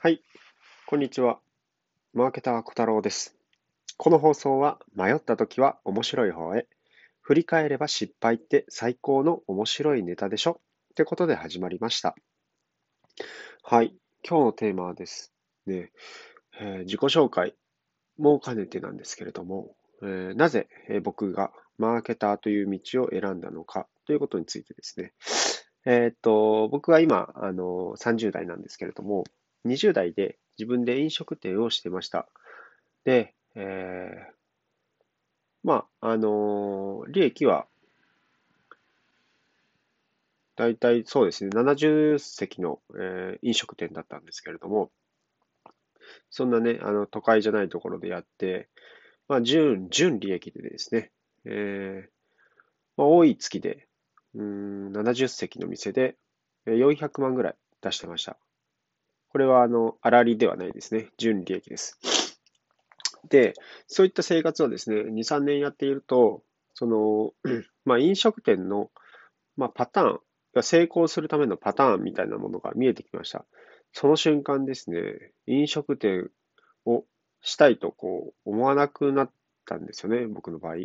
はい、こんにちは。マーケター小太郎です。この放送は迷った時は面白い方へ。振り返れば失敗って最高の面白いネタでしょってことで始まりました。はい、今日のテーマはですね、えー、自己紹介も兼ねてなんですけれども、えー、なぜ僕がマーケターという道を選んだのかということについてですね。えー、っと、僕は今、あの、30代なんですけれども、20代で自分で飲食店をしてました。で、えー、まあ、あのー、利益は、大体そうですね、70席の、えー、飲食店だったんですけれども、そんなね、あの、都会じゃないところでやって、まあ、純、純利益でですね、えー、まあ、多い月で、うん、70席の店で400万ぐらい出してました。これは、あの、粗利ではないですね。純利益です。で、そういった生活をですね、2、3年やっていると、その、まあ、飲食店の、まあ、パターン、成功するためのパターンみたいなものが見えてきました。その瞬間ですね、飲食店をしたいとこう思わなくなったんですよね、僕の場合。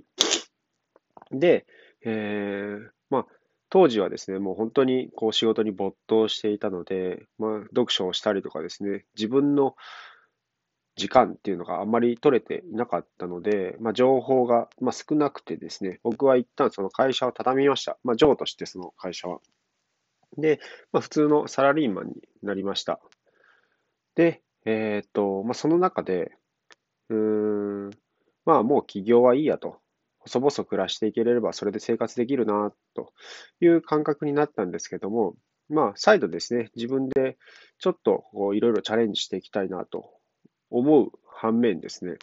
で、えー、まあ、当時はですね、もう本当にこう仕事に没頭していたので、まあ、読書をしたりとかですね、自分の時間っていうのがあんまり取れていなかったので、まあ、情報が、まあ、少なくてですね、僕は一旦その会社を畳みました。まあ、上としてその会社は。で、まあ、普通のサラリーマンになりました。で、えー、っと、まあ、その中で、うーん、まあもう起業はいいやと。細々暮らしていければそれで生活できるなという感覚になったんですけども、まあ、再度ですね、自分でちょっといろいろチャレンジしていきたいなと思う反面ですね、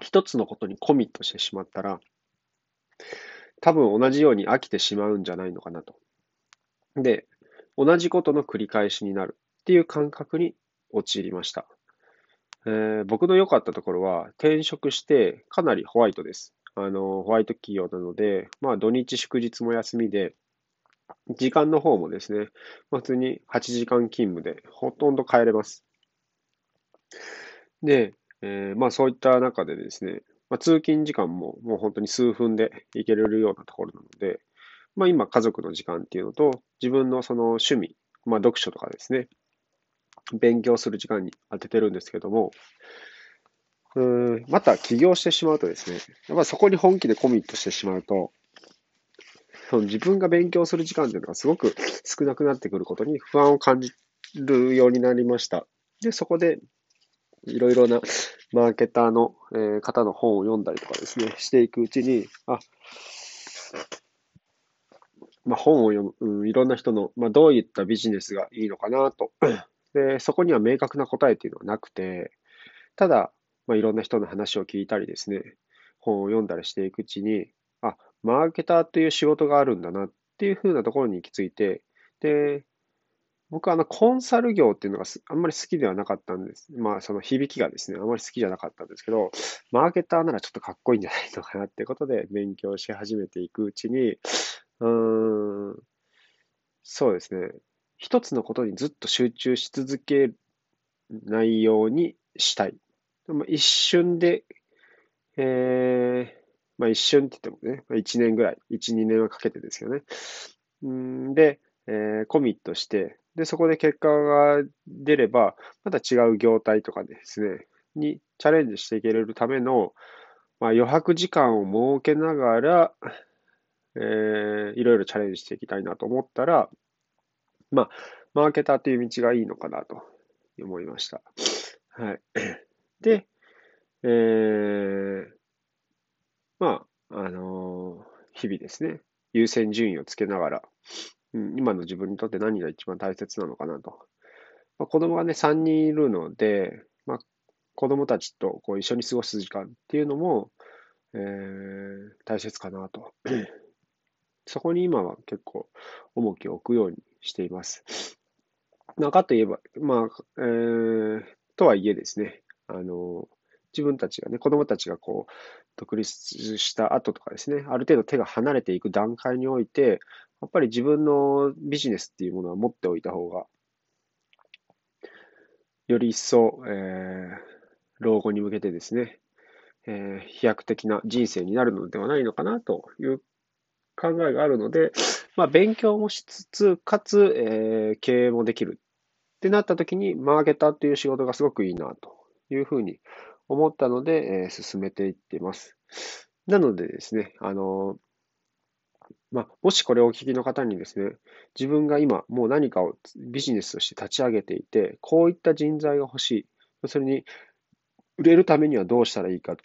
一つのことにコミットしてしまったら、多分同じように飽きてしまうんじゃないのかなと。で、同じことの繰り返しになるっていう感覚に陥りました。えー、僕の良かったところは転職してかなりホワイトです。あの、ホワイト企業なので、まあ土日祝日も休みで、時間の方もですね、まあ、普通に8時間勤務でほとんど帰れます。で、えー、まあそういった中でですね、まあ、通勤時間ももう本当に数分で行けれるようなところなので、まあ今家族の時間っていうのと、自分のその趣味、まあ読書とかですね、勉強する時間に当ててるんですけども、うん、また起業してしまうとですね、やっぱそこに本気でコミットしてしまうと、その自分が勉強する時間っていうのがすごく少なくなってくることに不安を感じるようになりました。で、そこでいろいろなマーケターの、え方の本を読んだりとかですね、していくうちに、あ、まあ、本を読む、うん、いろんな人の、まあ、どういったビジネスがいいのかなと。で、そこには明確な答えっていうのはなくて、ただ、まあ、いろんな人の話を聞いたりですね、本を読んだりしていくうちに、あ、マーケターという仕事があるんだなっていうふうなところに行き着いて、で、僕はあのコンサル業っていうのがあんまり好きではなかったんです。まあその響きがですね、あんまり好きじゃなかったんですけど、マーケターならちょっとかっこいいんじゃないのかなってことで勉強し始めていくうちに、うーん、そうですね、一つのことにずっと集中し続けないようにしたいまあ、一瞬で、えー、まあ一瞬って言ってもね、まあ、1年ぐらい、1、2年はかけてですよね。んで、えー、コミットして、で、そこで結果が出れば、また違う業態とかですね、にチャレンジしていけれるための、まあ、余白時間を設けながら、えー、いろいろチャレンジしていきたいなと思ったら、まあ、マーケターという道がいいのかなと思いました。はい。で、えー、まあ、あのー、日々ですね、優先順位をつけながら、うん、今の自分にとって何が一番大切なのかなと。まあ、子供がね、3人いるので、まあ、子供たちとこう一緒に過ごす時間っていうのも、えー、大切かなと。そこに今は結構重きを置くようにしています。なかといえば、まあ、えー、とはいえですね、あの、自分たちがね、子供たちがこう、独立した後とかですね、ある程度手が離れていく段階において、やっぱり自分のビジネスっていうものは持っておいた方がより一層、えー、老後に向けてですね、えー、飛躍的な人生になるのではないのかなという考えがあるので、まあ、勉強もしつつ、かつ、えー、経営もできるってなった時に、マーケターという仕事がすごくいいなというふうに思ったので、えー、進めていっています。なのでですね、あのまあ、もしこれをお聞きの方にですね、自分が今もう何かをビジネスとして立ち上げていて、こういった人材が欲しい。要するに、売れるためにはどうしたらいいかっ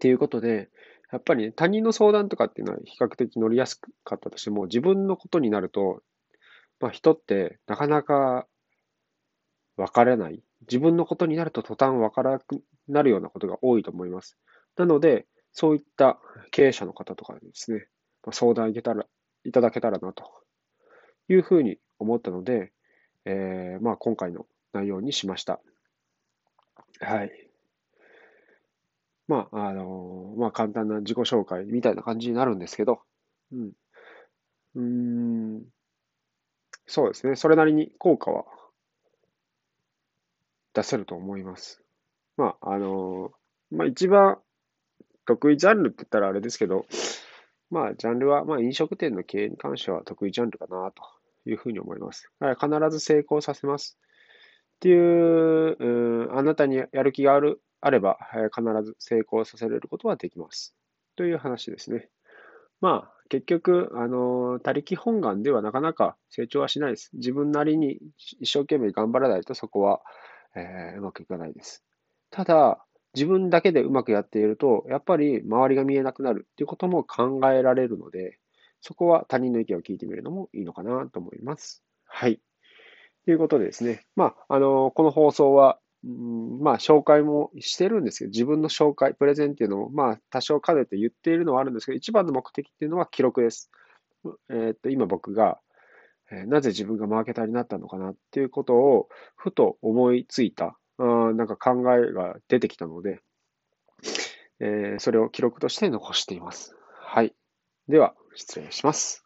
ていうことで、やっぱり、ね、他人の相談とかっていうのは比較的乗りやすかったとしても、自分のことになると、まあ、人ってなかなか分からない。自分のことになると途端分からなくなるようなことが多いと思います。なので、そういった経営者の方とかにですね、相談いけたらいただけたらなというふうに思ったので、えー、まあ、今回の内容にしました。はい。まあ、あの、まあ、簡単な自己紹介みたいな感じになるんですけど、うん。うん、そうですね。それなりに効果は出せると思います。まあ、あの、まあ、一番得意ジャンルって言ったらあれですけど、まあ、ジャンルは、まあ、飲食店の経営に関しては得意ジャンルかなというふうに思います。必ず成功させます。っていう、うん、あなたにやる気がある、あれば、必ず成功させれることはできます。という話ですね。まあ、結局、あの、他力本願ではなかなか成長はしないです。自分なりに一生懸命頑張らないとそこは、えー、うまくいかないです。ただ、自分だけでうまくやっていると、やっぱり周りが見えなくなるっていうことも考えられるので、そこは他人の意見を聞いてみるのもいいのかなと思います。はい。ということでですね、まあ、あの、この放送は、うん、まあ、紹介もしてるんですけど、自分の紹介、プレゼンっていうのを、まあ、多少兼ねて言っているのはあるんですけど、一番の目的っていうのは記録です。えー、っと、今僕が、なぜ自分がマーケターになったのかなっていうことを、ふと思いついた、あなんか考えが出てきたので、え、それを記録として残しています。はい。では、失礼します。